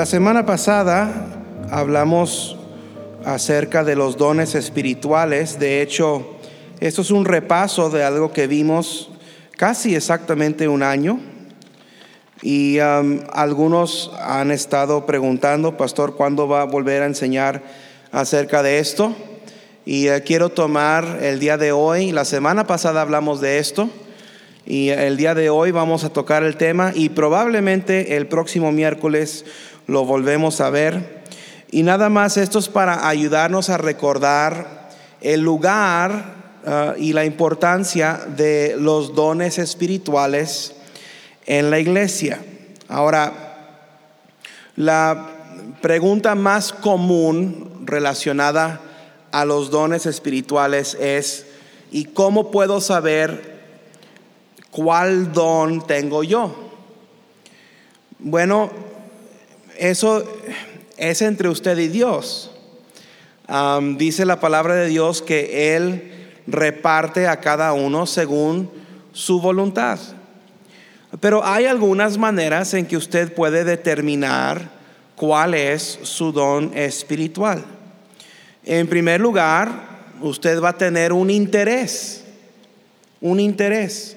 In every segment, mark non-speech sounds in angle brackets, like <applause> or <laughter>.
La semana pasada hablamos acerca de los dones espirituales. De hecho, esto es un repaso de algo que vimos casi exactamente un año. Y um, algunos han estado preguntando, pastor, ¿cuándo va a volver a enseñar acerca de esto? Y eh, quiero tomar el día de hoy, la semana pasada hablamos de esto, y el día de hoy vamos a tocar el tema y probablemente el próximo miércoles lo volvemos a ver. Y nada más esto es para ayudarnos a recordar el lugar uh, y la importancia de los dones espirituales en la iglesia. Ahora, la pregunta más común relacionada a los dones espirituales es, ¿y cómo puedo saber cuál don tengo yo? Bueno, eso es entre usted y Dios. dice la palabra de Dios que Él reparte a cada uno según su voluntad. Pero hay algunas maneras en que usted puede determinar cuál es su don espiritual. En primer lugar, usted va a tener un interés, un interés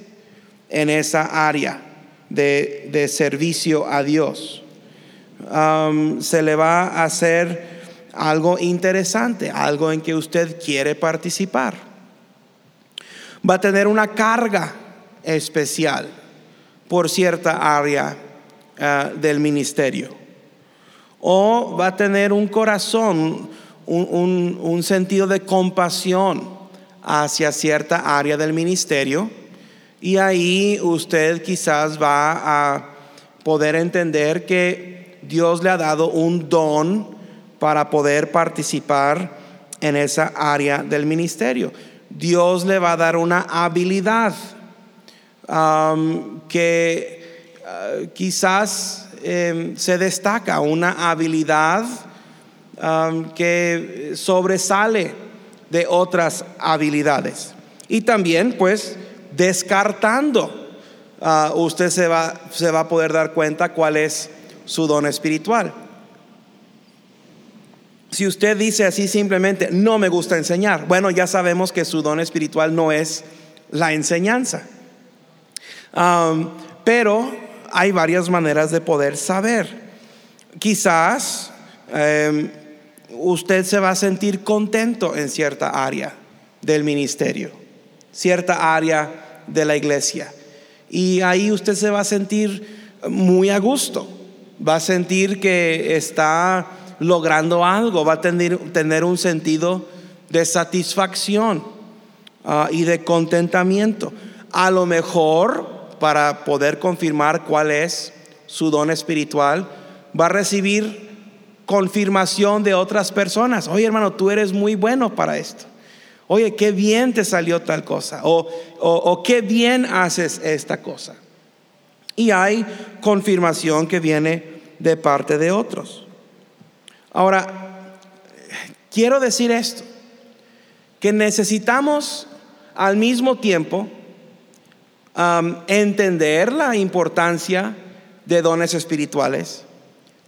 en esa área de, servicio a Dios. Se le va a hacer algo interesante, algo en que usted quiere participar. Va a tener una carga especial por cierta área ah, del ministerio. O va a tener un corazón, un, sentido de compasión hacia cierta área del ministerio. Y ahí usted quizás va a poder entender que Dios le ha dado un don para poder participar en esa área del ministerio. Dios le va a dar una habilidad que ah, quizás em, se destaca, una habilidad que sobresale de otras habilidades. Y también pues descartando, ah, usted se va, se va a poder dar cuenta cuál es su don espiritual. Si usted dice así simplemente, no me gusta enseñar, bueno, ya sabemos que su don espiritual no es la enseñanza pero hay varias maneras de poder saber. Quizás em, usted se va a sentir contento en cierta área del ministerio, cierta área de la iglesia. Y ahí usted se va a sentir muy a gusto, va a sentir que está logrando algo, va a tener, tener un sentido de satisfacción ah, y de contentamiento. A lo mejor para poder confirmar cuál es su don espiritual, va a recibir confirmación de otras personas. Oye hermano, tú eres muy bueno para esto. Oye, qué bien te salió tal cosa. O, o, qué bien haces esta cosa. Y hay confirmación que viene de parte de otros. Ahora, quiero decir esto, que necesitamos al mismo tiempo entender la importancia de dones espirituales,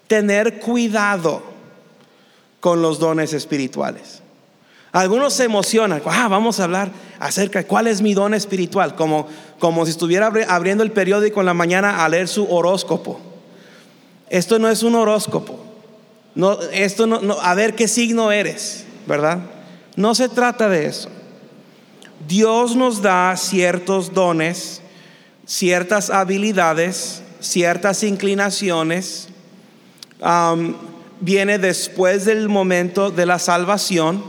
tener cuidado con los dones espirituales. Algunos se emocionan, ah, vamos a hablar acerca de cuál es mi don espiritual, como, como si estuviera abriendo el periódico en la mañana a leer su horóscopo. Esto no es un horóscopo. No, esto no, a ver qué signo eres, ¿verdad? No se trata de eso. Dios nos da ciertos dones, ciertas habilidades, ciertas inclinaciones. viene después del momento de la salvación,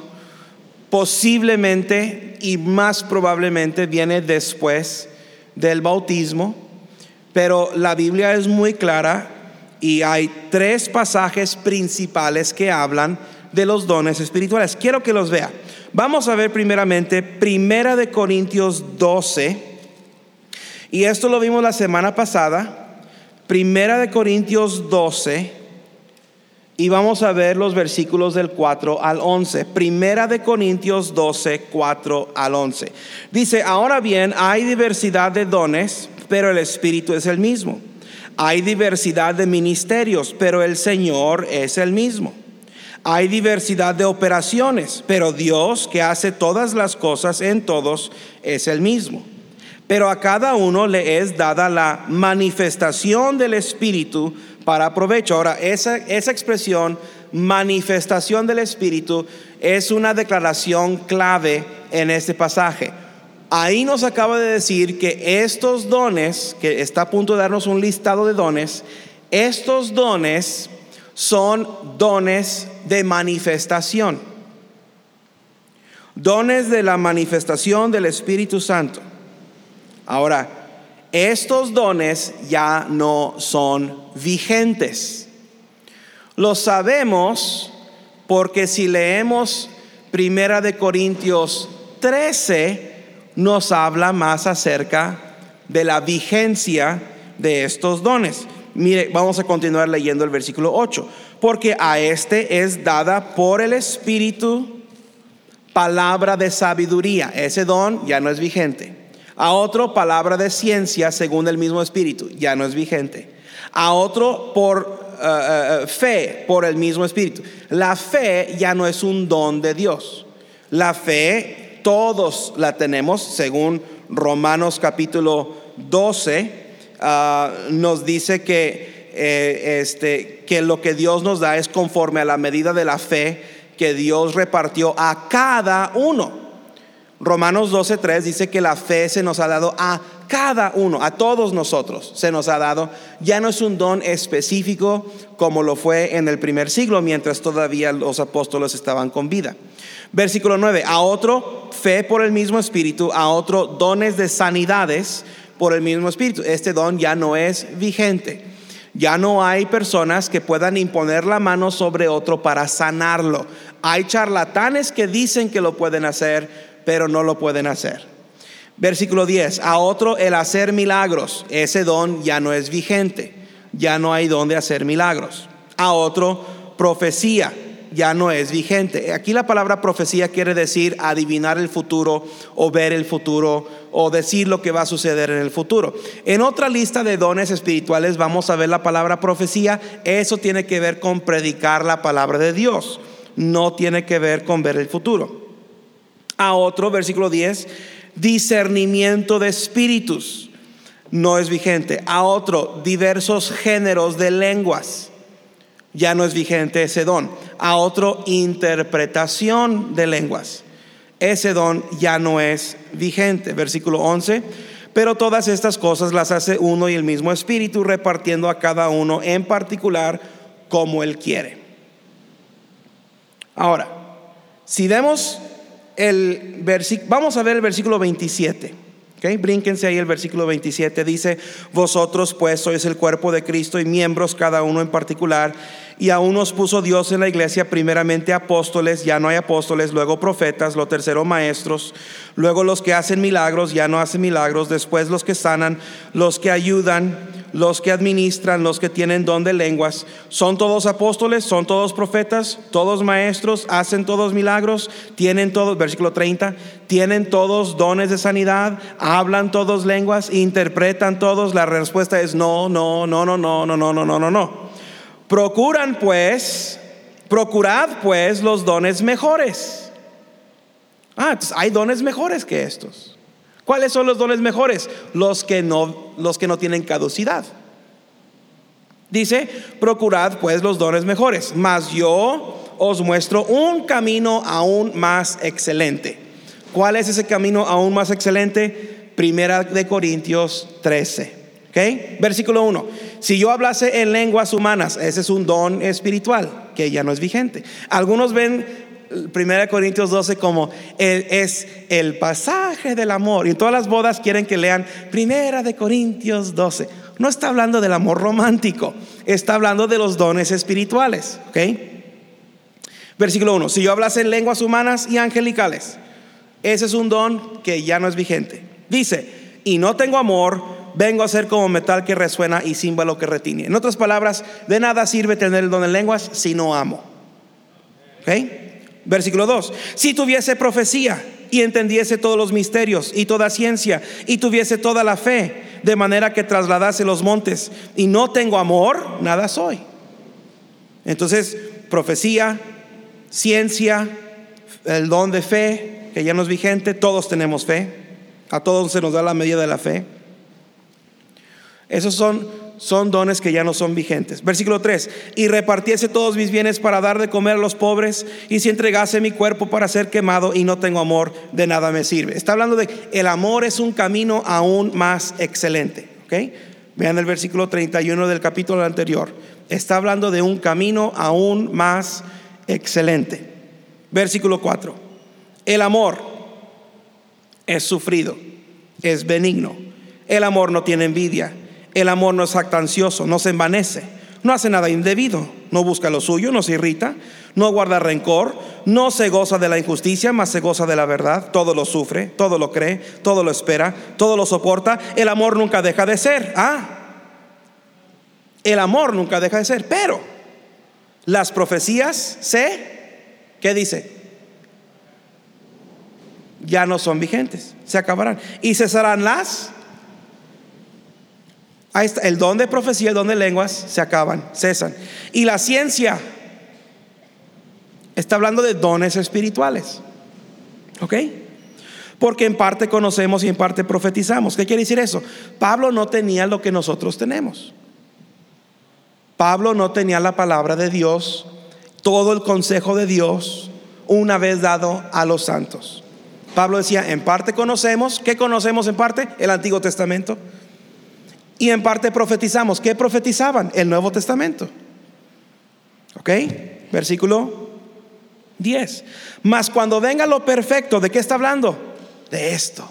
posiblemente y más probablemente viene después del bautismo, pero la Biblia es muy clara y hay tres pasajes principales que hablan de los dones espirituales. Quiero que los vea. Vamos a ver primeramente Primera de Corintios 12. Y esto lo vimos la semana pasada. Primera de Corintios 12. Y vamos a ver los versículos del 4 al 11. Primera de Corintios 12, 4 al 11. Dice, ahora bien, hay diversidad de dones, pero el Espíritu es el mismo. Hay diversidad de ministerios, pero el Señor es el mismo. Hay diversidad de operaciones, pero Dios que hace todas las cosas en todos es el mismo. Pero a cada uno le es dada la manifestación del Espíritu para provecho. Ahora, esa, esa expresión, manifestación del Espíritu, es una declaración clave en este pasaje. Ahí nos acaba de decir que estos dones, que está a punto de darnos un listado de dones, estos dones son dones de manifestación. Dones de la manifestación del Espíritu Santo. Ahora, estos dones ya no son vigentes. Lo sabemos porque si leemos Primera de Corintios 13, nos habla más acerca de la vigencia de estos dones. Mire, vamos a continuar leyendo el versículo 8. Porque a este es dada por el Espíritu palabra de sabiduría. Ese don ya no es vigente. A otro palabra de ciencia según el mismo Espíritu. Ya no es vigente. A otro por eh, eh, eh, fe por el mismo Espíritu. La fe ya no es un don de Dios. La fe todos la tenemos según Romanos capítulo 12 Ah, nos dice que, eh, este, que lo que Dios nos da es conforme a la medida de la fe que Dios repartió a cada uno. Romanos 12:3 dice que la fe se nos ha dado a cada uno, a todos nosotros se nos ha dado. Ya no es un don específico como lo fue en el primer siglo, mientras todavía los apóstoles estaban con vida. Versículo 9, a otro fe por el mismo espíritu, a otro dones de sanidades por el mismo Espíritu. Este don ya no es vigente. Ya no hay personas que puedan imponer la mano sobre otro para sanarlo. Hay charlatanes que dicen que lo pueden hacer, pero no lo pueden hacer. Versículo 10. A otro el hacer milagros. Ese don ya no es vigente. Ya no hay don de hacer milagros. A otro profecía ya no es vigente. Aquí la palabra profecía quiere decir adivinar el futuro o ver el futuro o decir lo que va a suceder en el futuro. En otra lista de dones espirituales vamos a ver la palabra profecía. Eso tiene que ver con predicar la palabra de Dios. No tiene que ver con ver el futuro. A otro, versículo 10, discernimiento de espíritus. No es vigente. A otro, diversos géneros de lenguas ya no es vigente ese don. A otro, interpretación de lenguas. Ese don ya no es vigente. Versículo 11. Pero todas estas cosas las hace uno y el mismo Espíritu, repartiendo a cada uno en particular como Él quiere. Ahora, si vemos el versículo, vamos a ver el versículo 27. Okay, brínquense ahí el versículo 27. Dice, vosotros pues sois el cuerpo de Cristo y miembros cada uno en particular. Y aún nos puso Dios en la iglesia primeramente apóstoles, ya no hay apóstoles, luego profetas, lo tercero maestros, luego los que hacen milagros, ya no hacen milagros, después los que sanan, los que ayudan, los que administran, los que tienen don de lenguas. ¿Son todos apóstoles? ¿Son todos profetas? ¿Todos maestros? ¿Hacen todos milagros? ¿Tienen todos, versículo 30, tienen todos dones de sanidad? ¿Hablan todos lenguas? ¿Interpretan todos? La respuesta es no, no, no, no, no, no, no, no, no, no, no. Procuran pues, procurad pues los dones mejores. Ah, hay dones mejores que estos. ¿Cuáles son los dones mejores? Los que no, los que no tienen caducidad. Dice, procurad pues los dones mejores, mas yo os muestro un camino aún más excelente. ¿Cuál es ese camino aún más excelente? Primera de Corintios 13. Versículo 1. Si yo hablase en lenguas humanas, ese es un don espiritual que ya no es vigente. Algunos ven 1 Corintios 12 como es el pasaje del amor. Y en todas las bodas quieren que lean 1 de Corintios 12. No está hablando del amor romántico, está hablando de los dones espirituales. Versículo 1. Si yo hablase en lenguas humanas y angelicales, ese es un don que ya no es vigente. Dice, y no tengo amor, vengo a ser como metal que resuena y címbalo que retiene. En otras palabras, de nada sirve tener el don de lenguas si no amo. Versículo 2. Si tuviese profecía y entendiese todos los misterios y toda ciencia y tuviese toda la fe, de manera que trasladase los montes, y no tengo amor, nada soy. Entonces, profecía, ciencia, el don de fe, que ya no es vigente, todos tenemos fe, a todos se nos da la medida de la fe. Esos son, son dones que ya no son vigentes. Versículo 3, y repartiese todos mis bienes para dar de comer a los pobres, y si entregase mi cuerpo para ser quemado y no tengo amor, de nada me sirve. Está hablando de el amor es un camino aún más excelente. ¿ok? Vean el versículo 31 del capítulo anterior. Está hablando de un camino aún más excelente. Versículo 4. El amor es sufrido, es benigno. El amor no tiene envidia. El amor no es actancioso, no se envanece, no hace nada indebido, no busca lo suyo, no se irrita, no guarda rencor, no se goza de la injusticia, mas se goza de la verdad. Todo lo sufre, todo lo cree, todo lo espera, todo lo soporta. El amor nunca deja de ser. Ah, el amor nunca deja de ser, pero las profecías se, ¿qué dice? Ya no son vigentes, se acabarán. Y cesarán las Ahí está, el don de profecía, el don de lenguas se acaban, cesan. Y la ciencia está hablando de dones espirituales. ¿Ok? Porque en parte conocemos y en parte profetizamos. ¿Qué quiere decir eso? Pablo no tenía lo que nosotros tenemos. Pablo no tenía la palabra de Dios, todo el consejo de Dios, una vez dado a los santos. Pablo decía, en parte conocemos, ¿qué conocemos en parte? El Antiguo Testamento. Y en parte profetizamos. ¿Qué profetizaban? El Nuevo Testamento. ¿Ok? Versículo 10. Mas cuando venga lo perfecto, ¿de qué está hablando? De esto.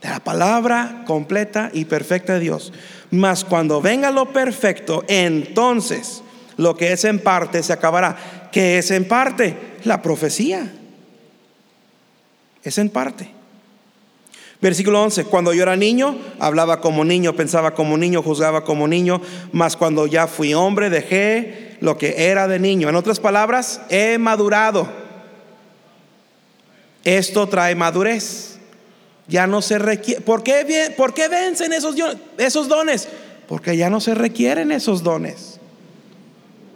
De la palabra completa y perfecta de Dios. Mas cuando venga lo perfecto, entonces lo que es en parte se acabará. ¿Qué es en parte? La profecía. Es en parte. Versículo 11, cuando yo era niño, hablaba como niño, pensaba como niño, juzgaba como niño, mas cuando ya fui hombre, dejé lo que era de niño. En otras palabras, he madurado. Esto trae madurez. Ya no se requiere. ¿Por qué, ¿Por qué vencen esos, esos dones? Porque ya no se requieren esos dones.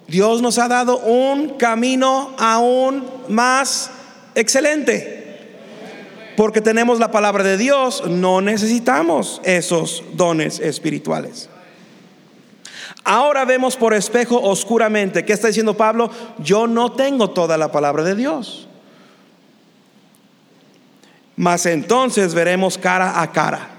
Dios nos ha dado un camino aún más excelente porque tenemos la palabra de Dios, no necesitamos esos dones espirituales. Ahora vemos por espejo oscuramente. ¿Qué está diciendo Pablo? Yo no tengo toda la palabra de Dios. Mas entonces veremos cara a cara.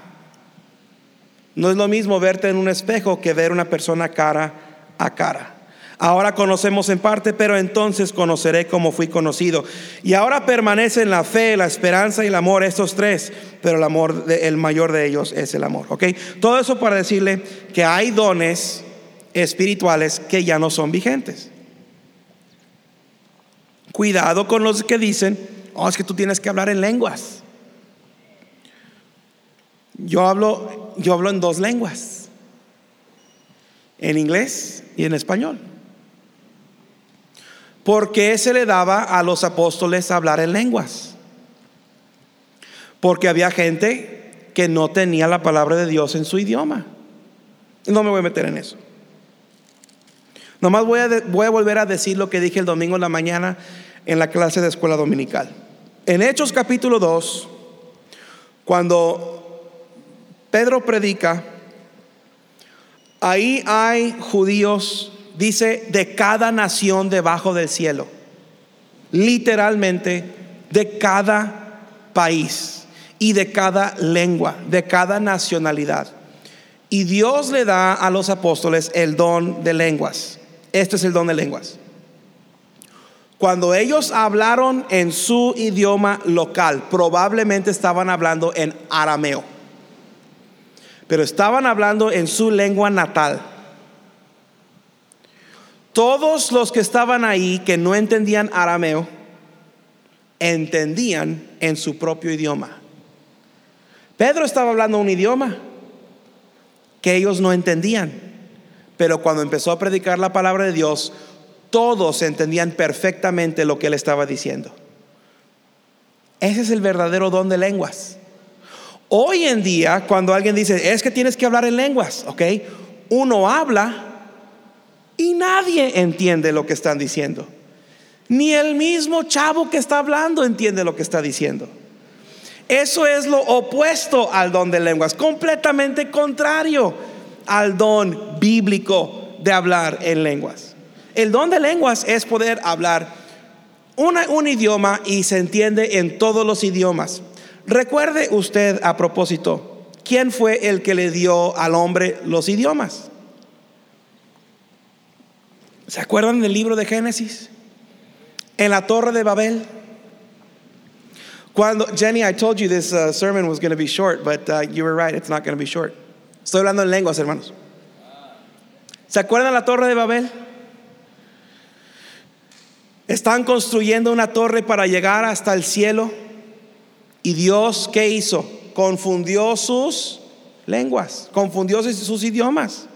No es lo mismo verte en un espejo que ver una persona cara a cara. Ahora conocemos en parte, pero entonces conoceré como fui conocido. Y ahora permanece en la fe, la esperanza y el amor, estos tres, pero el amor, el mayor de ellos es el amor. ¿Ok? Todo eso para decirle que hay dones espirituales que ya no son vigentes. Cuidado con los que dicen, oh, es que tú tienes que hablar en lenguas. Yo hablo, yo hablo en dos lenguas, en inglés y en español. ¿Por qué se le daba a los apóstoles hablar en lenguas? Porque había gente que no tenía la palabra de Dios en su idioma. No me voy a meter en eso. Nomás voy a, voy a volver a decir lo que dije el domingo en la mañana en la clase de escuela dominical. En Hechos capítulo 2, cuando Pedro predica, ahí hay judíos dice de cada nación debajo del cielo. Literalmente de cada país y de cada lengua, de cada nacionalidad. Y Dios le da a los apóstoles el don de lenguas. Este es el don de lenguas. Cuando ellos hablaron en su idioma local, probablemente estaban hablando en arameo, pero estaban hablando en su lengua natal. Todos los que estaban ahí que no entendían arameo, entendían en su propio idioma. Pedro estaba hablando un idioma que ellos no entendían, pero cuando empezó a predicar la palabra de Dios, todos entendían perfectamente lo que él estaba diciendo. Ese es el verdadero don de lenguas. Hoy en día, cuando alguien dice, es que tienes que hablar en lenguas, ¿ok? Uno habla y nadie entiende lo que están diciendo. Ni el mismo chavo que está hablando entiende lo que está diciendo. Eso es lo opuesto al don de lenguas, completamente contrario al don bíblico de hablar en lenguas. El don de lenguas es poder hablar un idioma y se entiende en todos los idiomas. Recuerde usted a propósito, ¿quién fue el que le dio al hombre los idiomas? ¿Se acuerdan del libro de Génesis? En la torre de Babel. Cuando, Jenny, I told you this uh, sermon was going to be short, but uh, you were right, it's not going to be short. Estoy hablando en lenguas, hermanos. ¿Se acuerdan la torre de Babel? Están construyendo una torre para llegar hasta el cielo. Y Dios, ¿qué hizo? Confundió sus lenguas, confundió sus idiomas.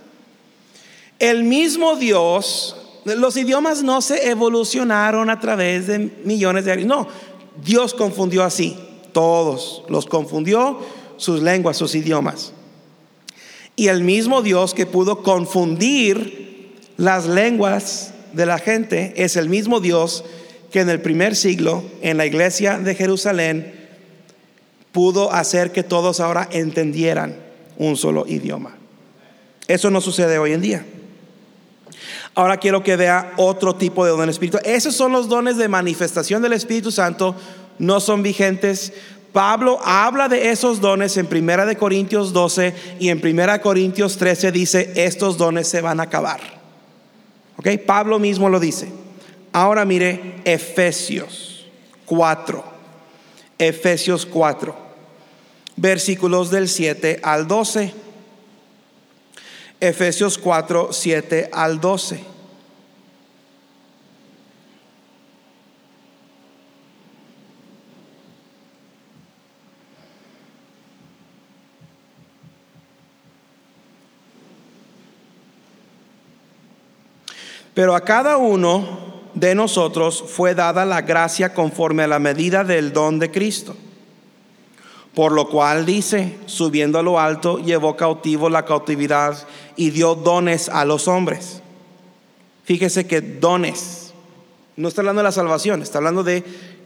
El mismo Dios, los idiomas no se evolucionaron a través de millones de años. No, Dios confundió así, todos los confundió, sus lenguas, sus idiomas. Y el mismo Dios que pudo confundir las lenguas de la gente es el mismo Dios que en el primer siglo, en la iglesia de Jerusalén, pudo hacer que todos ahora entendieran un solo idioma. Eso no sucede hoy en día. Ahora quiero que vea otro tipo de don del Espíritu. Esos son los dones de manifestación del Espíritu Santo, no son vigentes. Pablo habla de esos dones en Primera de Corintios 12 y en Primera Corintios 13 dice, estos dones se van a acabar. ¿Ok? Pablo mismo lo dice. Ahora mire Efesios 4. Efesios 4. Versículos del 7 al 12. Efesios 4, 7 al 12. Pero a cada uno de nosotros fue dada la gracia conforme a la medida del don de Cristo. Por lo cual dice, subiendo a lo alto, llevó cautivo la cautividad y dio dones a los hombres. Fíjese que dones, no está hablando de la salvación, está hablando de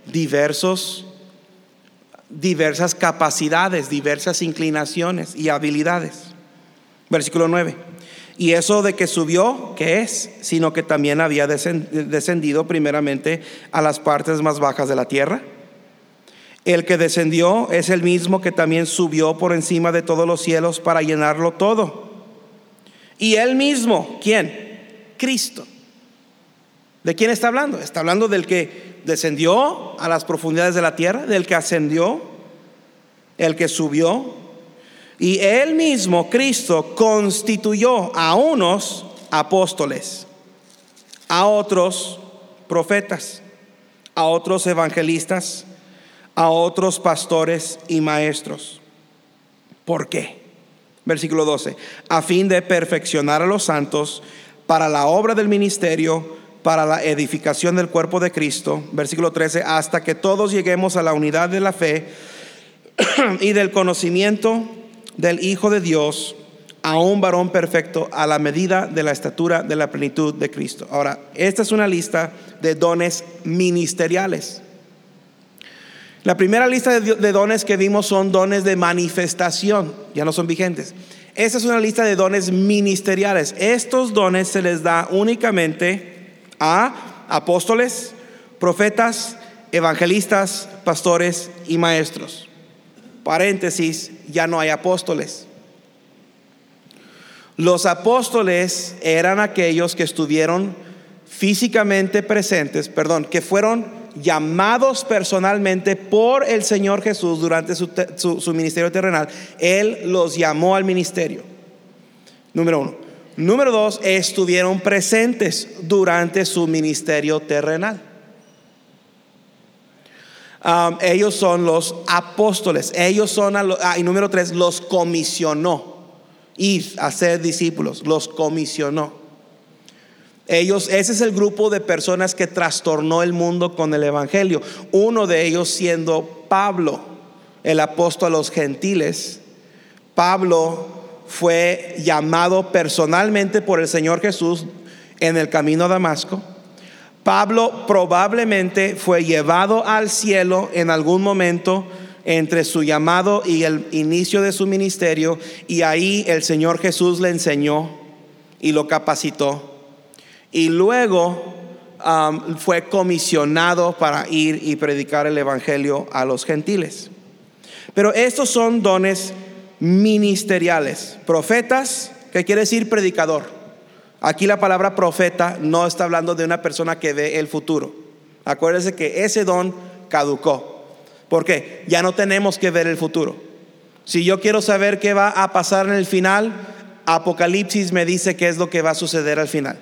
diversos, diversas capacidades, diversas inclinaciones y habilidades. Versículo 9. Y eso de que subió, ¿qué es? Sino que también había descendido primeramente a las partes más bajas de la tierra. El que descendió es el mismo que también subió por encima de todos los cielos para llenarlo todo. Y él mismo, ¿quién? Cristo. ¿De quién está hablando? Está hablando del que descendió a las profundidades de la tierra, del que ascendió, el que subió. Y él mismo, Cristo, constituyó a unos apóstoles, a otros profetas, a otros evangelistas, a otros pastores y maestros. ¿Por qué? Versículo 12. A fin de perfeccionar a los santos para la obra del ministerio, para la edificación del cuerpo de Cristo. Versículo 13. Hasta que todos lleguemos a la unidad de la fe <clears throat> y del conocimiento del Hijo de Dios, a un varón perfecto a la medida de la estatura de la plenitud de Cristo. Ahora, esta es una lista de dones ministeriales. La primera lista de dones que vimos son dones de manifestación, ya no son vigentes. Esta es una lista de dones ministeriales. Estos dones se les da únicamente a apóstoles, profetas, evangelistas, pastores y maestros. Paréntesis, ya no hay apóstoles. Los apóstoles eran aquellos que estuvieron físicamente presentes, perdón, que fueron llamados personalmente por el Señor Jesús durante su, ministerio terrenal. Él los llamó al ministerio. Número uno. Número dos, estuvieron presentes durante su ministerio terrenal. Ellos son los apóstoles. Ellos son, ah, y número tres, los comisionó. Ir a ser discípulos, los comisionó. Ellos, ese es el grupo de personas que trastornó el mundo con el Evangelio. Uno de ellos siendo Pablo, el apóstol a los gentiles. Pablo fue llamado personalmente por el Señor Jesús en el camino a Damasco. Pablo probablemente fue llevado al cielo en algún momento entre su llamado y el inicio de su ministerio y ahí el Señor Jesús le enseñó y lo capacitó. Y luego fue comisionado para ir y predicar el Evangelio a los gentiles. Pero estos son dones ministeriales. Profetas, que quiere decir predicador. Aquí la palabra profeta no está hablando de una persona que ve el futuro. Acuérdense que ese don caducó. porque Ya no tenemos que ver el futuro. Si yo quiero saber qué va a pasar en el final, Apocalipsis me dice qué es lo que va a suceder al final.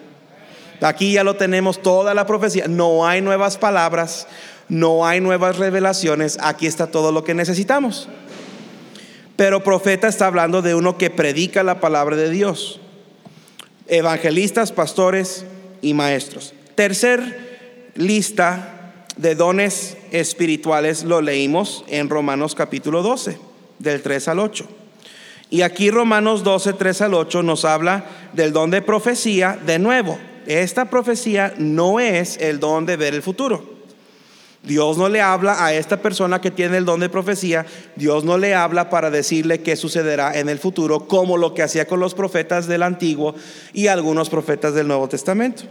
Aquí ya lo tenemos toda la profecía. No hay nuevas palabras, no hay nuevas revelaciones. Aquí está todo lo que necesitamos. Pero profeta está hablando de uno que predica la palabra de Dios. Evangelistas, pastores y maestros. Tercer lista de dones espirituales lo leímos en Romanos capítulo 12, del 3 al 8. Y aquí Romanos 12, 3 al 8 nos habla del don de profecía de nuevo. Esta profecía no es el don de ver el futuro. Dios no le habla a esta persona que tiene el don de profecía, Dios no le habla para decirle qué sucederá en el futuro, como lo que hacía con los profetas del Antiguo y algunos profetas del Nuevo Testamento.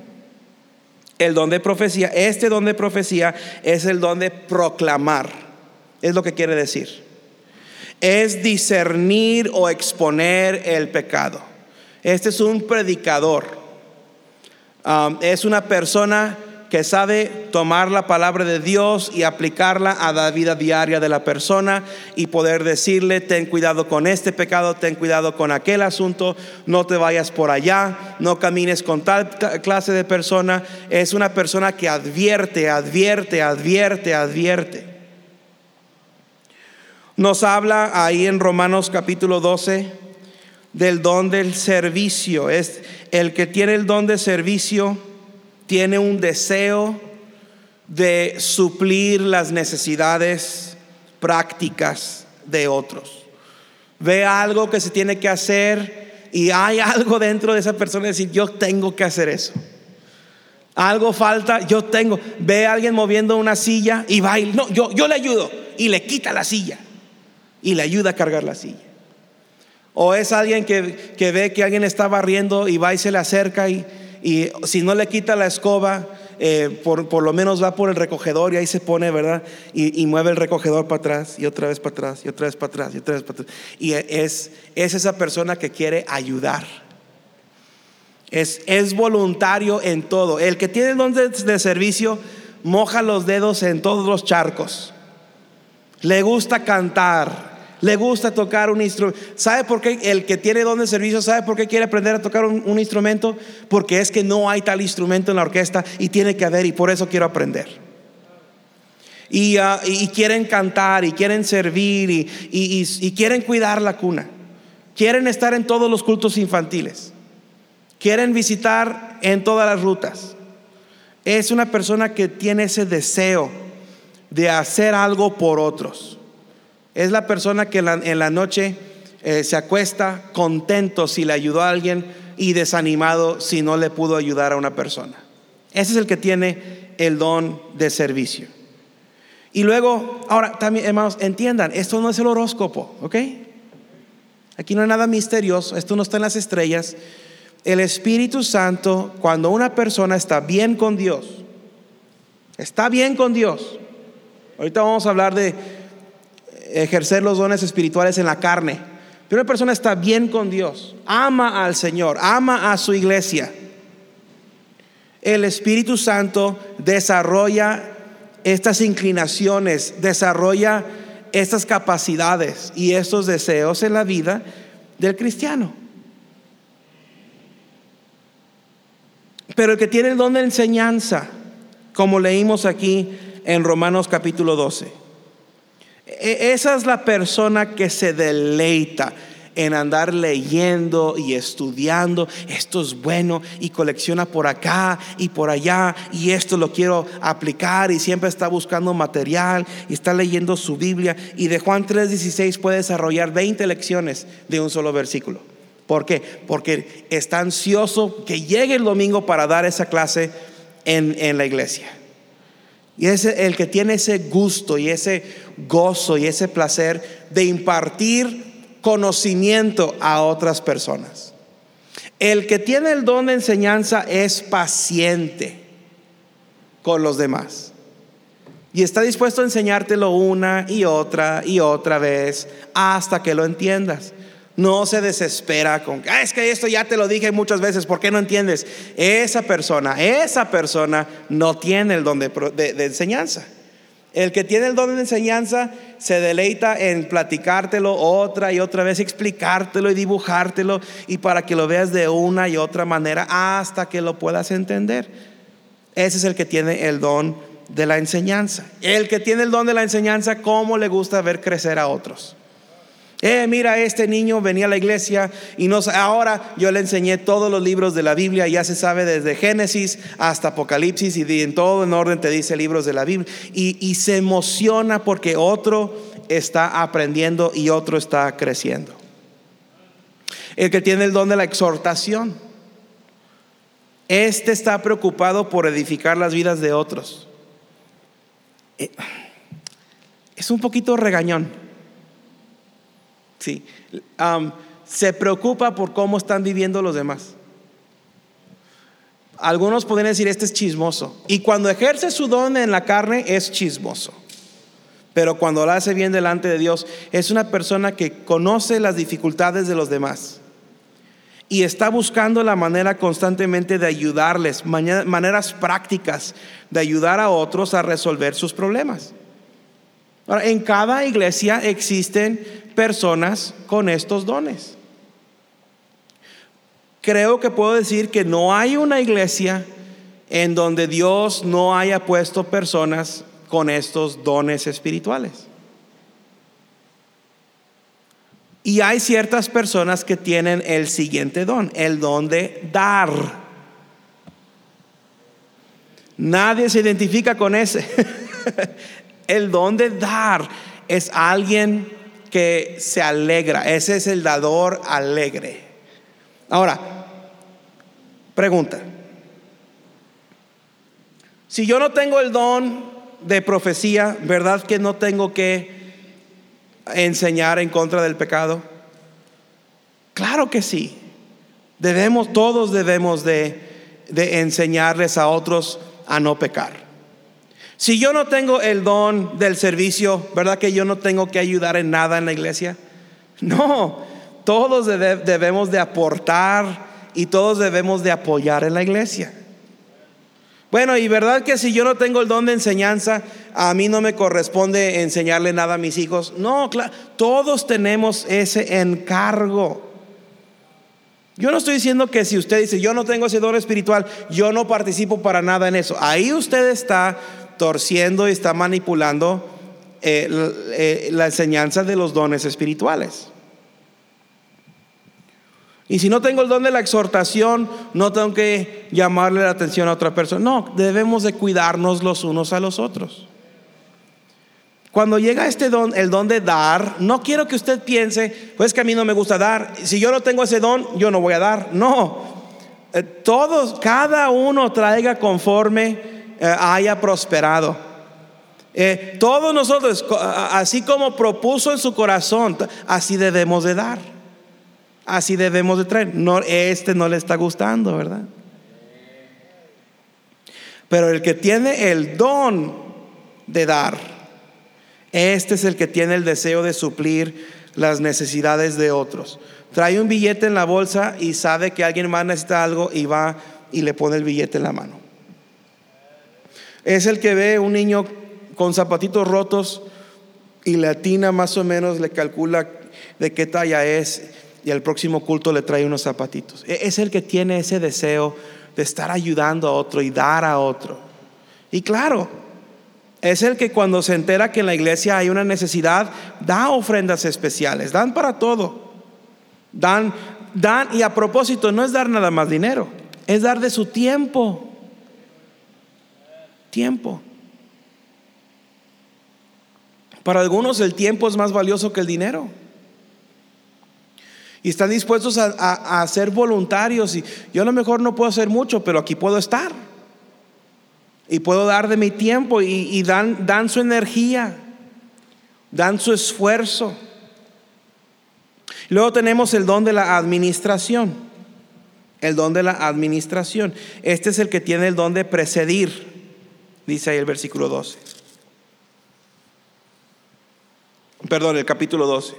El don de profecía, este don de profecía es el don de proclamar, es lo que quiere decir. Es discernir o exponer el pecado. Este es un predicador. Es una persona que sabe tomar la palabra de Dios y aplicarla a la vida diaria de la persona y poder decirle, ten cuidado con este pecado, ten cuidado con aquel asunto, no te vayas por allá, no camines con tal clase de persona. Es una persona que advierte, advierte, advierte, advierte. Nos habla ahí en Romanos capítulo 12 del don del servicio. Es el que tiene el don de servicio tiene un deseo de suplir las necesidades prácticas de otros. Ve algo que se tiene que hacer y hay <laughs> algo dentro de esa persona decir, yo tengo que hacer eso. Algo falta, yo tengo. Ve a alguien moviendo una silla y va y no, yo, yo le ayudo y le quita la silla y le ayuda a cargar la silla. O es alguien que, que ve que alguien está barriendo y va y se le acerca y, y si no le quita la escoba, eh, por, lo menos va por el recogedor y ahí se pone, ¿verdad? Y, mueve el recogedor para atrás y otra vez para atrás y otra vez para atrás y otra vez para atrás. Y es, es esa persona que quiere ayudar. Es, es voluntario en todo. El que tiene el don de servicio moja los dedos en todos los charcos. Le gusta cantar, le gusta tocar un instrumento. ¿Sabe por qué el que tiene don de servicio, sabe por qué quiere aprender a tocar un, instrumento? Porque es que no hay tal instrumento en la orquesta y tiene que haber y por eso quiero aprender. Y, ah, quieren cantar y quieren servir y, y quieren cuidar la cuna. Quieren estar en todos los cultos infantiles. Quieren visitar en todas las rutas. Es una persona que tiene ese deseo de hacer algo por otros. Es la persona que en la noche eh, se acuesta contento si le ayudó a alguien y desanimado si no le pudo ayudar a una persona. Ese es el que tiene el don de servicio. Y luego, ahora también, hermanos, entiendan, esto no es el horóscopo, ¿ok? Aquí no hay nada misterioso, esto no está en las estrellas. El Espíritu Santo, cuando una persona está bien con Dios, está bien con Dios. Ahorita vamos a hablar de ejercer los dones espirituales en la carne. Pero una persona está bien con Dios, ama al Señor, ama a su iglesia. El Espíritu Santo desarrolla estas inclinaciones, desarrolla estas capacidades y estos deseos en la vida del cristiano. Pero el que tiene el don de enseñanza, como leímos aquí en Romanos capítulo 12, e, esa es la persona que se deleita. en andar leyendo y estudiando. Esto es bueno y colecciona por acá y por allá y esto lo quiero aplicar y siempre está buscando material y está leyendo su Biblia. Y de Juan 3:16 puede desarrollar 20 lecciones de un solo versículo. ¿Por qué? Porque está ansioso que llegue el domingo para dar esa clase en, en la iglesia. Y es el que tiene ese gusto y ese gozo y ese placer de impartir conocimiento a otras personas. El que tiene el don de enseñanza es paciente con los demás. Y está dispuesto a enseñártelo una y otra y otra vez hasta que lo entiendas. No se desespera con, ah, es que esto ya te lo dije muchas veces, ¿por qué no entiendes? Esa persona, esa persona no tiene el don de, de enseñanza. El que tiene el don de enseñanza se deleita en platicártelo otra y otra vez, explicártelo y dibujártelo y para que lo veas de una y otra manera hasta que lo puedas entender. Ese es el que tiene el don de la enseñanza. El que tiene el don de la enseñanza, ¿cómo le gusta ver crecer a otros? Eh, mira, este niño venía a la iglesia y nos, ahora yo le enseñé todos los libros de la Biblia, ya se sabe desde Génesis hasta Apocalipsis y en todo en orden te dice libros de la Biblia. Y, se emociona porque otro está aprendiendo y otro está creciendo. El que tiene el don de la exhortación, este está preocupado por edificar las vidas de otros. Eh, es un poquito regañón Sí. se preocupa por cómo están viviendo los demás. Algunos pueden decir, este es chismoso. Y cuando ejerce su don en la carne, es chismoso. Pero cuando lo hace bien delante de Dios, es una persona que conoce las dificultades de los demás. Y está buscando la manera constantemente de ayudarles, maneras prácticas de ayudar a otros a resolver sus problemas. Ahora, en cada iglesia existen personas con estos dones. Creo que puedo decir que no hay una iglesia en donde Dios no haya puesto personas con estos dones espirituales. Y hay ciertas personas que tienen el siguiente don, el don de dar. Nadie se identifica con ese. <laughs> El don de dar es alguien que se alegra. Ese es el dador alegre. Ahora, pregunta. Si yo no tengo el don de profecía, ¿verdad que no tengo que enseñar en contra del pecado? Claro que sí. Debemos, todos debemos de, de enseñarles a otros a no pecar. Si yo no tengo el don del servicio, ¿verdad que yo no tengo que ayudar en nada en la iglesia? No, todos debemos de aportar y todos debemos de apoyar en la iglesia. Bueno, y verdad que si yo no tengo el don de enseñanza, a mí no me corresponde enseñarle nada a mis hijos. No, todos tenemos ese encargo. Yo no estoy diciendo que si usted dice, yo no tengo ese don espiritual, yo no participo para nada en eso. Ahí usted está torciendo y está manipulando eh, eh, la enseñanza de los dones espirituales. Y si no tengo el don de la exhortación, no tengo que llamarle la atención a otra persona. No, debemos de cuidarnos los unos a los otros. Cuando llega este don, el don de dar, no quiero que usted piense, pues que a mí no me gusta dar. Si yo no tengo ese don, yo no voy a dar. No, eh, todos, cada uno traiga conforme eh, haya prosperado. Eh, todos nosotros, así como propuso en su corazón, así debemos de dar. Así debemos de traer. No, este no le está gustando, ¿verdad? Pero el que tiene el don de dar, este es el que tiene el deseo de suplir las necesidades de otros. Trae un billete en la bolsa y sabe que alguien más necesita algo y va y le pone el billete en la mano. Es el que ve un niño con zapatitos rotos y le atina más o menos, le calcula de qué talla es y al próximo culto le trae unos zapatitos. E-, es el que tiene ese deseo de estar ayudando a otro y dar a otro. Y claro, es el que cuando se entera que en la iglesia hay una necesidad, da ofrendas especiales, dan para todo. Dan, dan, y a propósito, no es dar nada más dinero, es dar de su tiempo. Tiempo. Para algunos el tiempo es más valioso que el dinero. Y están dispuestos a, ser voluntarios. Y yo a lo mejor no puedo hacer mucho, pero aquí puedo estar. Y puedo dar de mi tiempo y, dan, dan su energía, dan su esfuerzo. Luego tenemos el don de la administración. El don de la administración. Este es el que tiene el don de precedir, dice ahí el versículo 12. Perdón, el capítulo 12.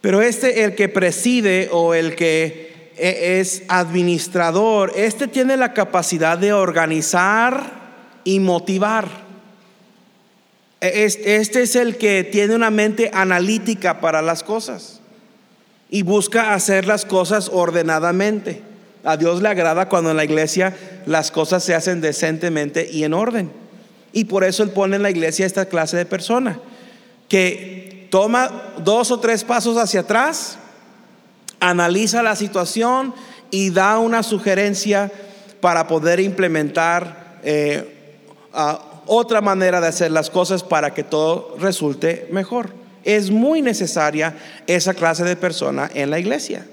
Pero este, el que preside o el que e, es administrador, este tiene la capacidad de organizar y motivar. E, este es el que tiene una mente analítica para las cosas y busca hacer las cosas ordenadamente. A Dios le agrada cuando en la iglesia las cosas se hacen decentemente y en orden. Y por eso Él pone en la iglesia esta clase de persona, que toma dos o tres pasos hacia atrás, analiza la situación y da una sugerencia para poder implementar eh, otra manera de hacer las cosas para que todo resulte mejor. Es muy necesaria esa clase de persona en la iglesia.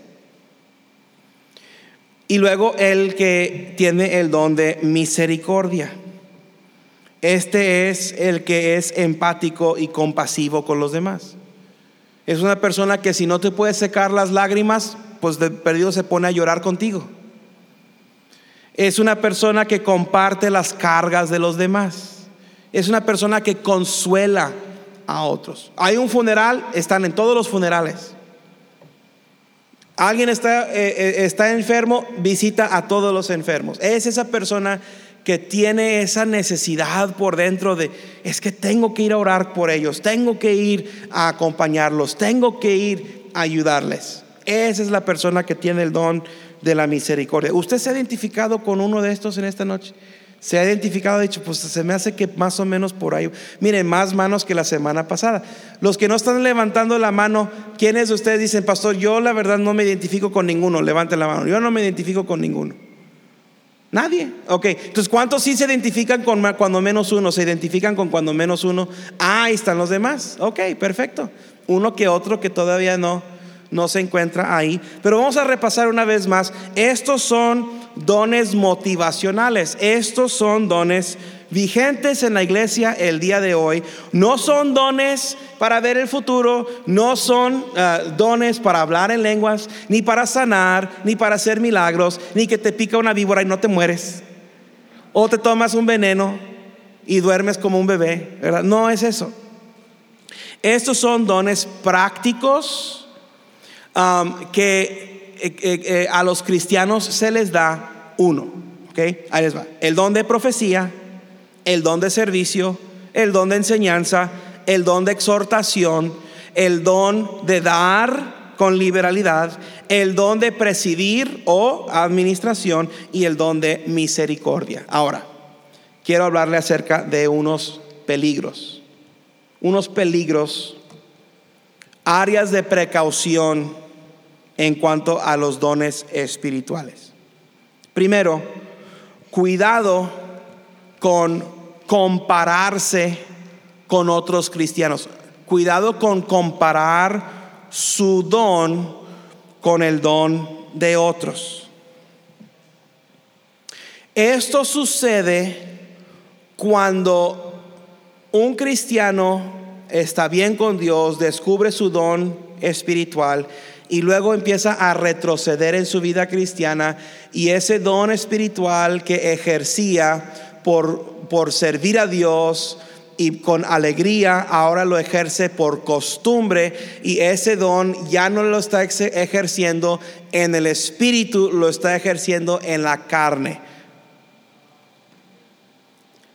Y luego el que tiene el don de misericordia. Este es el que es empático y compasivo con los demás. Es una persona que si no te puede secar las lágrimas, pues de perdido se pone a llorar contigo. Es una persona que comparte las cargas de los demás. Es una persona que consuela a otros. Hay un funeral, están en todos los funerales. Alguien está, eh, eh, está enfermo, visita a todos los enfermos. Es esa persona que tiene esa necesidad por dentro de, es que tengo que ir a orar por ellos, tengo que ir a acompañarlos, tengo que ir a ayudarles. Esa es la persona que tiene el don de la misericordia. ¿Usted se ha identificado con uno de estos en esta noche? Se ha identificado, ha dicho, pues se me hace que más o menos por ahí. Miren, más manos que la semana pasada. Los que no están levantando la mano, ¿quiénes de ustedes dicen, pastor, yo la verdad no me identifico con ninguno? Levanten la mano. Yo no me identifico con ninguno. Nadie. Ok, entonces ¿cuántos sí se identifican con cuando menos uno? Se identifican con cuando menos uno. Ah, ahí están los demás. Ok, perfecto. Uno que otro que todavía no, no se encuentra ahí. Pero vamos a repasar una vez más. Estos son dones motivacionales. Estos son dones vigentes en la iglesia el día de hoy. No son dones para ver el futuro, no son ah, dones para hablar en lenguas, ni para sanar, ni para hacer milagros, ni que te pica una víbora y no te mueres. O te tomas un veneno y duermes como un bebé. No es eso. Estos son dones prácticos que eh, eh, eh, a los cristianos se les da uno. ¿okay? Ahí les va. El don de profecía, el don de servicio, el don de enseñanza, el don de exhortación, el don de dar con liberalidad, el don de presidir o administración y el don de misericordia. Ahora, quiero hablarle acerca de unos peligros, unos peligros, áreas de precaución en cuanto a los dones espirituales. Primero, cuidado con compararse con otros cristianos. Cuidado con comparar su don con el don de otros. Esto sucede cuando un cristiano está bien con Dios, descubre su don espiritual y luego empieza a retroceder en su vida cristiana y ese don espiritual que ejercía por, por servir a Dios, y con alegría ahora lo ejerce por costumbre y ese don ya no lo está ejerciendo en el espíritu, lo está ejerciendo en la carne.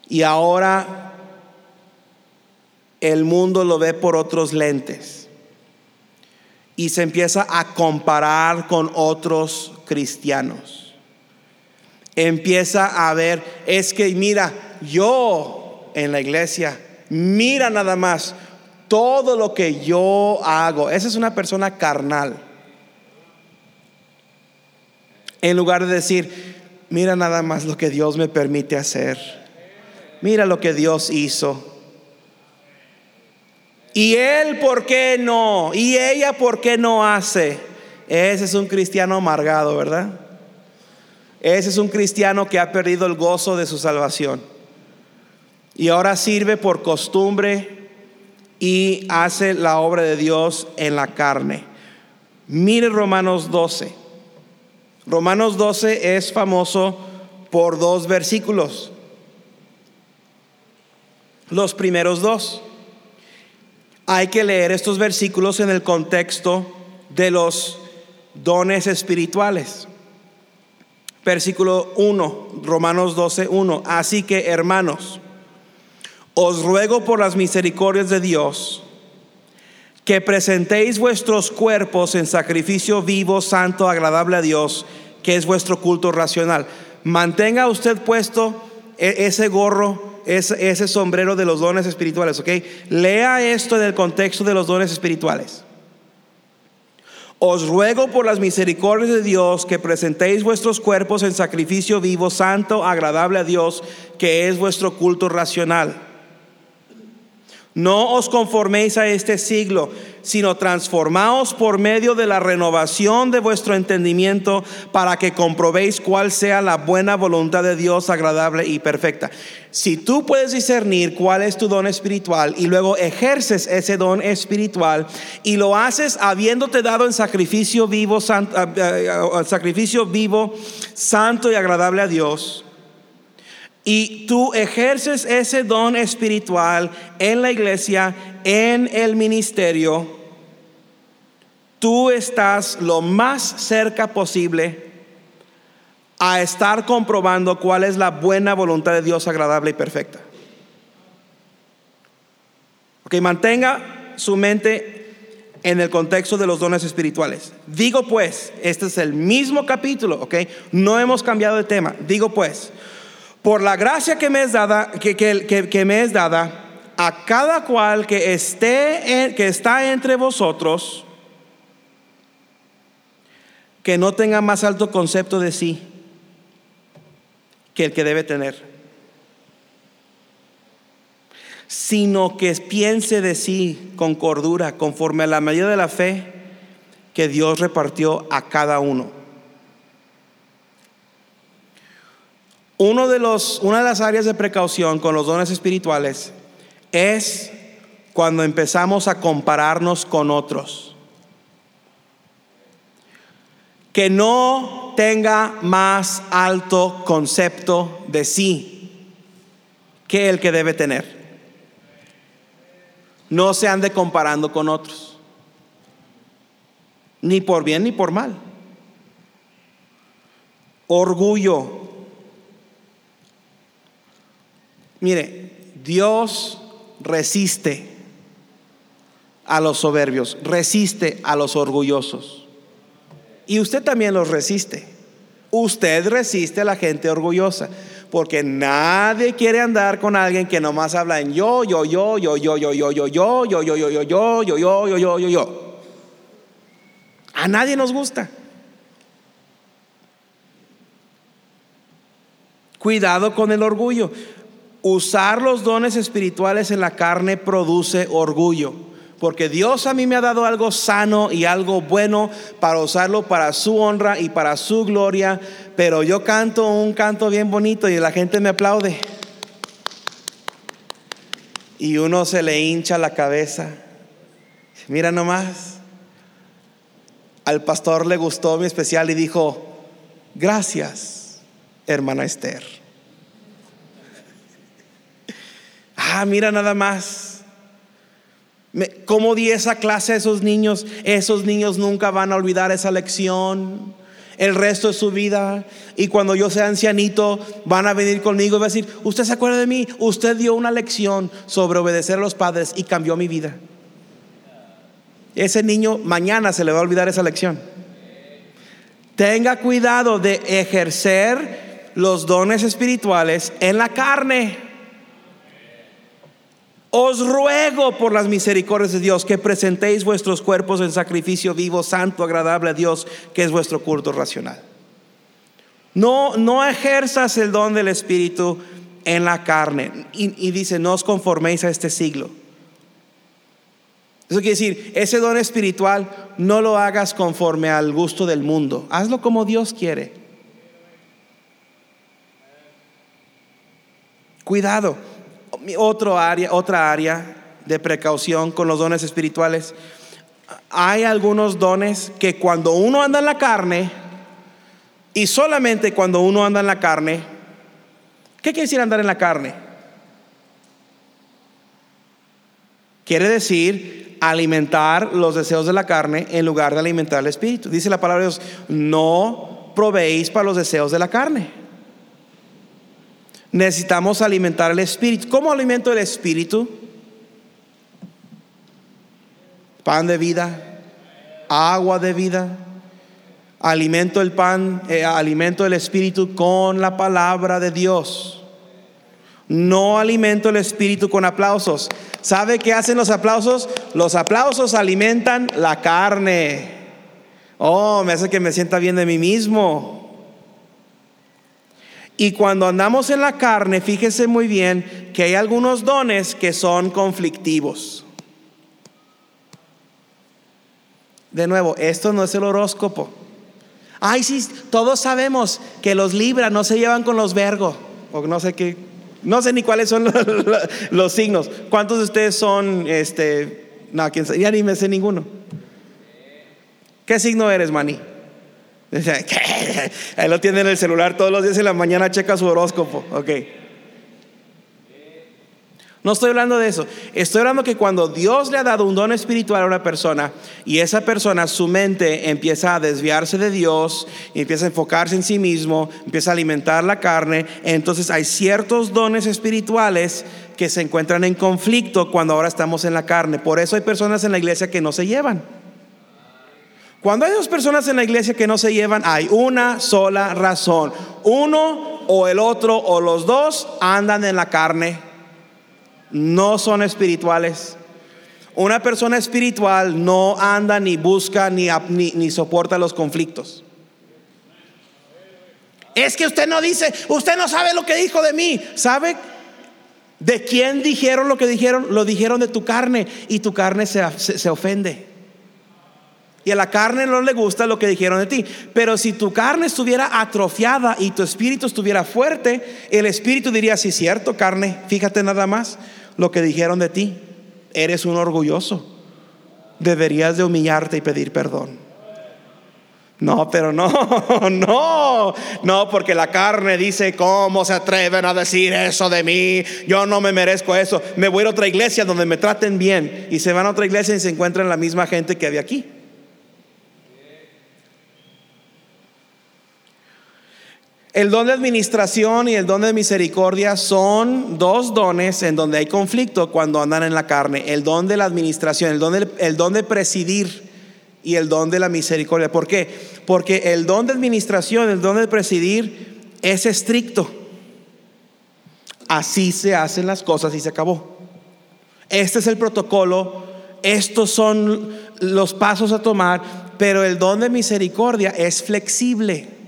Y ahora el mundo lo ve por otros lentes y se empieza a comparar con otros cristianos. Empieza a ver, es que mira, yo en la iglesia, mira nada más todo lo que yo hago. Esa es una persona carnal. En lugar de decir, mira nada más lo que Dios me permite hacer. Mira lo que Dios hizo. Y él, ¿por qué no? Y ella, ¿por qué no hace? Ese es un cristiano amargado, ¿verdad? Ese es un cristiano que ha perdido el gozo de su salvación. Y ahora sirve por costumbre y hace la obra de Dios en la carne. Mire Romanos 12. Romanos 12 es famoso por dos versículos. Los primeros dos. Hay que leer estos versículos en el contexto de los dones espirituales. Versículo 1, Romanos 12, 1. Así que hermanos, os ruego por las misericordias de Dios que presentéis vuestros cuerpos en sacrificio vivo, santo, agradable a Dios, que es vuestro culto racional. Mantenga usted puesto ese gorro, ese, sombrero de los dones espirituales, ¿ok? Lea esto en el contexto de los dones espirituales. Os ruego por las misericordias de Dios que presentéis vuestros cuerpos en sacrificio vivo, santo, agradable a Dios, que es vuestro culto racional. No os conforméis a este siglo, sino transformaos por medio de la renovación de vuestro entendimiento para que comprobéis cuál sea la buena voluntad de Dios agradable y perfecta. Si tú puedes discernir cuál es tu don espiritual y luego ejerces ese don espiritual y lo haces habiéndote dado en sacrificio vivo, santo, ah, ah, ah, sacrificio vivo, santo y agradable a Dios, y tú ejerces ese don espiritual en la iglesia, en el ministerio, tú estás lo más cerca posible a estar comprobando cuál es la buena voluntad de Dios agradable y perfecta. Ok, mantenga su mente en el contexto de los dones espirituales. Digo pues, este es el mismo capítulo, ok, no hemos cambiado de tema. Digo pues, por la gracia que me es dada, que, me es dada, a cada cual que esté, que está entre vosotros, que no tenga más alto concepto de sí que el que debe tener, sino que piense de sí con cordura, conforme a la medida de la fe que Dios repartió a cada uno. Uno de los, una de las áreas de precaución con los dones espirituales es cuando empezamos a compararnos con otros. Que no tenga más alto concepto de sí que el que debe tener. No se ande comparando con otros. Ni por bien ni por mal. Orgullo Mire, Dios resiste a los soberbios, resiste a los orgullosos. Y usted también los resiste. Usted resiste a la gente orgullosa. Porque nadie quiere andar con alguien que nomás habla en yo, yo, yo, yo, yo, yo, yo, yo, yo, yo, yo, yo, yo, yo, yo, yo, yo, yo, yo, yo. A nadie nos gusta. Cuidado con el orgullo usar los dones espirituales en la carne produce orgullo. Porque Dios a mí me ha dado algo sano y algo bueno para usarlo para su honra y para su gloria. Pero yo canto un canto bien bonito y la gente me aplaude. Y uno se le hincha la cabeza. Mira nomás. Al pastor le gustó mi especial y dijo, gracias, hermana Esther. Ah, mira nada más. ¿Cómo di esa clase a esos niños? Esos niños nunca van a olvidar esa lección el resto de su vida. Y cuando yo sea ancianito, van a venir conmigo y van a decir, usted se acuerda de mí, usted dio una lección sobre obedecer a los padres y cambió mi vida. Ese niño mañana se le va a olvidar esa lección. Tenga cuidado de ejercer los dones espirituales en la carne. Os ruego por las misericordias de Dios que presentéis vuestros cuerpos en sacrificio vivo, santo, agradable a Dios, que es vuestro culto racional. No, no ejerzas el don del Espíritu en la carne. Y, y dice, no os conforméis a este siglo. Eso quiere decir, ese don espiritual no lo hagas conforme al gusto del mundo. Hazlo como Dios quiere. Cuidado. Otro área, otra área de precaución con los dones espirituales. Hay algunos dones que cuando uno anda en la carne, y solamente cuando uno anda en la carne, ¿qué quiere decir andar en la carne? Quiere decir alimentar los deseos de la carne en lugar de alimentar el espíritu. Dice la palabra de Dios, no proveéis para los deseos de la carne. Necesitamos alimentar el espíritu. ¿Cómo alimento el espíritu? Pan de vida, agua de vida. Alimento el pan, eh, alimento el espíritu con la palabra de Dios. No alimento el espíritu con aplausos. ¿Sabe qué hacen los aplausos? Los aplausos alimentan la carne. Oh, me hace que me sienta bien de mí mismo. Y cuando andamos en la carne, fíjese muy bien que hay algunos dones que son conflictivos. De nuevo, esto no es el horóscopo. Ay, sí, todos sabemos que los Libra no se llevan con los Vergo, o no sé qué, no sé ni cuáles son <laughs> los, signos. ¿Cuántos de ustedes son, este, no, quién sabe, ya ni me sé ninguno? ¿Qué signo eres, <laughs> <laughs> Ahí lo tiene en el celular todos los días en la mañana, checa su horóscopo. Ok. No estoy hablando de eso. Estoy hablando que cuando Dios le ha dado un don espiritual a una persona y esa persona, su mente empieza a desviarse de Dios, empieza a enfocarse en sí mismo, empieza a alimentar la carne, entonces hay ciertos dones espirituales que se encuentran en conflicto cuando ahora estamos en la carne. Por eso hay personas en la iglesia que no se llevan. Cuando hay dos personas en la iglesia que no se llevan, hay una sola razón. Uno o el otro o los dos andan en la carne. No son espirituales. Una persona espiritual no anda ni busca ni, soporta los conflictos. Es que usted no dice, usted no sabe lo que dijo de mí. ¿Sabe de quién dijeron lo que dijeron? Lo dijeron de tu carne y tu carne se ofende. Y a la carne no le gusta lo que dijeron de ti. Pero si tu carne estuviera atrofiada y tu espíritu estuviera fuerte, el espíritu diría, sí, cierto, carne, fíjate nada más lo que dijeron de ti. Eres un orgulloso. Deberías de humillarte y pedir perdón. No, pero no, <laughs> no, no, porque la carne dice, ¿cómo se atreven a decir eso de mí? Yo no me merezco eso. Me voy a otra iglesia donde me traten bien. Y se van a otra iglesia y se encuentran la misma gente que había aquí. El don de administración y el don de misericordia son dos dones en donde hay conflicto cuando andan en la carne. El don de la administración, el don de, don de presidir y el don de la misericordia. ¿Por qué? Porque el don de administración, el don de presidir es estricto. Así se hacen las cosas y se acabó. Este es el protocolo, estos son los pasos a tomar, pero el don de misericordia es flexible.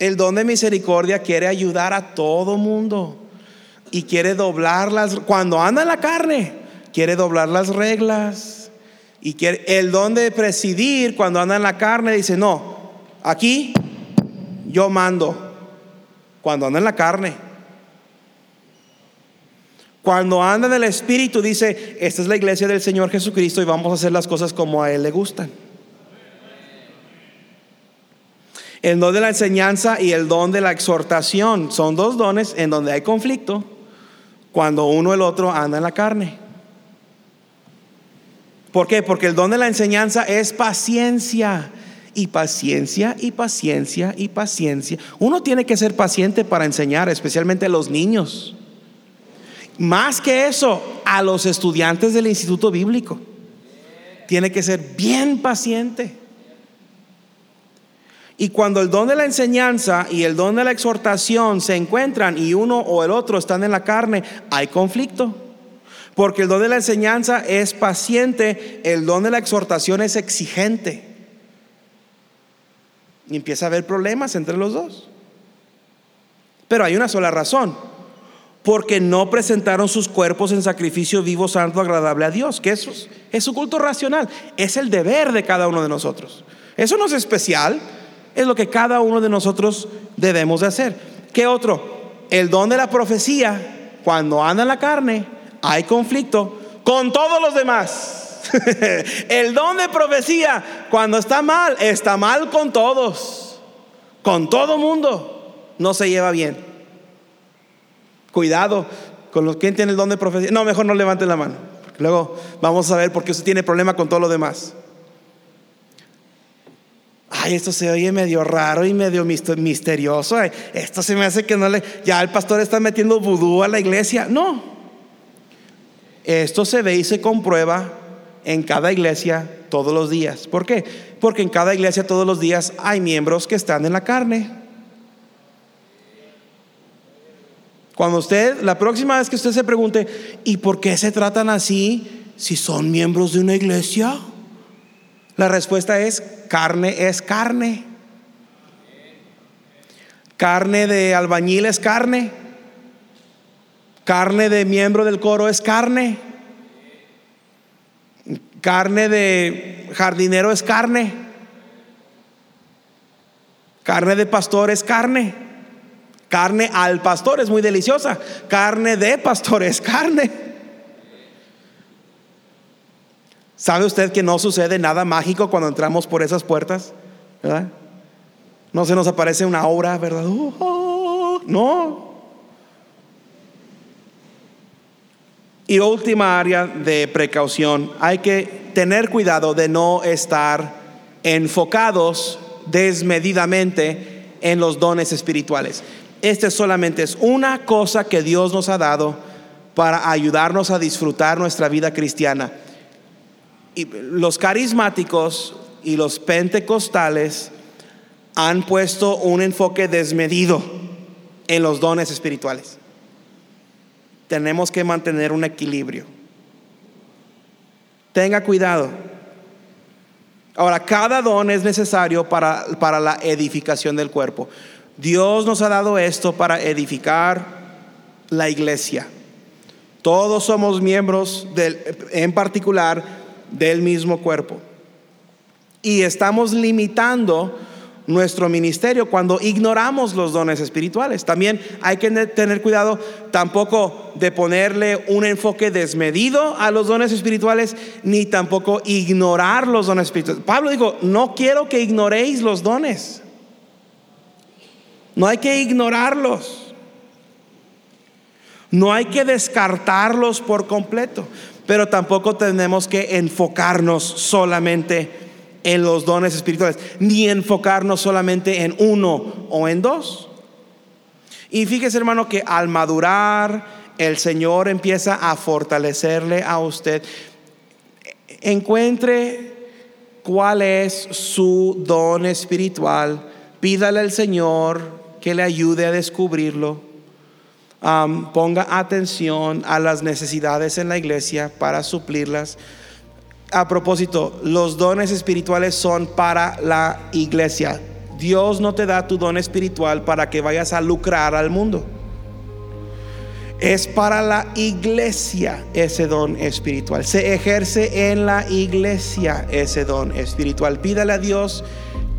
El don de misericordia quiere ayudar a todo mundo y quiere doblar las cuando anda en la carne, quiere doblar las reglas y el don de presidir cuando anda en la carne dice, "No, aquí yo mando." Cuando anda en la carne. Cuando anda en el espíritu dice, "Esta es la iglesia del Señor Jesucristo y vamos a hacer las cosas como a él le gustan." El don de la enseñanza y el don de la exhortación son dos dones en donde hay conflicto cuando uno el otro anda en la carne. ¿Por qué? Porque el don de la enseñanza es paciencia. Y paciencia, y paciencia, y paciencia. Uno tiene que ser paciente para enseñar, especialmente a los niños. Más que eso, a los estudiantes del instituto bíblico. Tiene que ser bien paciente. Y cuando el don de la enseñanza y el don de la exhortación se encuentran y uno o el otro están en la carne, hay conflicto. Porque el don de la enseñanza es paciente, el don de la exhortación es exigente. Y empieza a haber problemas entre los dos. Pero hay una sola razón. Porque no presentaron sus cuerpos en sacrificio vivo, santo, agradable a Dios. Que eso es su culto racional. Es el deber de cada uno de nosotros. Eso no es especial. Es lo que cada uno de nosotros debemos de hacer. ¿Qué otro? El don de la profecía, cuando anda en la carne, hay conflicto con todos los demás. <laughs> el don de profecía, cuando está mal, está mal con todos. Con todo mundo. No se lleva bien. Cuidado con los que tienen el don de profecía. No, mejor no levanten la mano. Luego vamos a ver por qué usted tiene problema con todo lo demás. Ay, esto se oye medio raro y medio misterioso. esto se me hace que no le. Ya el pastor está metiendo vudú a la iglesia. No. Esto se ve y se comprueba en cada iglesia todos los días. ¿Por qué? Porque en cada iglesia todos los días hay miembros que están en la carne. Cuando usted, la próxima vez que usted se pregunte, ¿y por qué se tratan así si son miembros de una iglesia? La respuesta es, carne es carne. Carne de albañil es carne. Carne de miembro del coro es carne. Carne de jardinero es carne. Carne de pastor es carne. Carne al pastor es muy deliciosa. Carne de pastor es carne. ¿Sabe usted que no sucede nada mágico cuando entramos por esas puertas? ¿Verdad? No se nos aparece una obra, ¿verdad? Oh, no. Y última área de precaución, hay que tener cuidado de no estar enfocados desmedidamente en los dones espirituales. Este solamente es una cosa que Dios nos ha dado para ayudarnos a disfrutar nuestra vida cristiana. Y los carismáticos y los pentecostales han puesto un enfoque desmedido en los dones espirituales tenemos que mantener un equilibrio. Tenga cuidado. Ahora, cada don es necesario para, para la edificación del cuerpo. Dios nos ha dado esto para edificar la iglesia. Todos somos miembros del, en particular del mismo cuerpo. Y estamos limitando nuestro ministerio cuando ignoramos los dones espirituales. También hay que tener cuidado tampoco de ponerle un enfoque desmedido a los dones espirituales, ni tampoco ignorar los dones espirituales. Pablo dijo, no quiero que ignoréis los dones. No hay que ignorarlos. No hay que descartarlos por completo, pero tampoco tenemos que enfocarnos solamente en los dones espirituales, ni enfocarnos solamente en uno o en dos. Y fíjese hermano que al madurar el Señor empieza a fortalecerle a usted. Encuentre cuál es su don espiritual, pídale al Señor que le ayude a descubrirlo. Ponga atención a las necesidades en la iglesia para suplirlas a propósito, los dones espirituales son para la iglesia. Dios no te da tu don espiritual para que vayas a lucrar al mundo. Es para la iglesia ese don espiritual. Se ejerce en la iglesia ese don espiritual. Pídale a Dios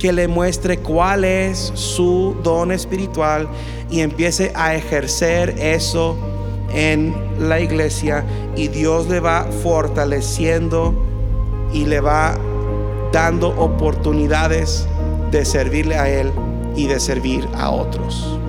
que le muestre cuál es su don espiritual y empiece a ejercer eso en la iglesia y Dios le va fortaleciendo y le va dando oportunidades de servirle a Él y de servir a otros.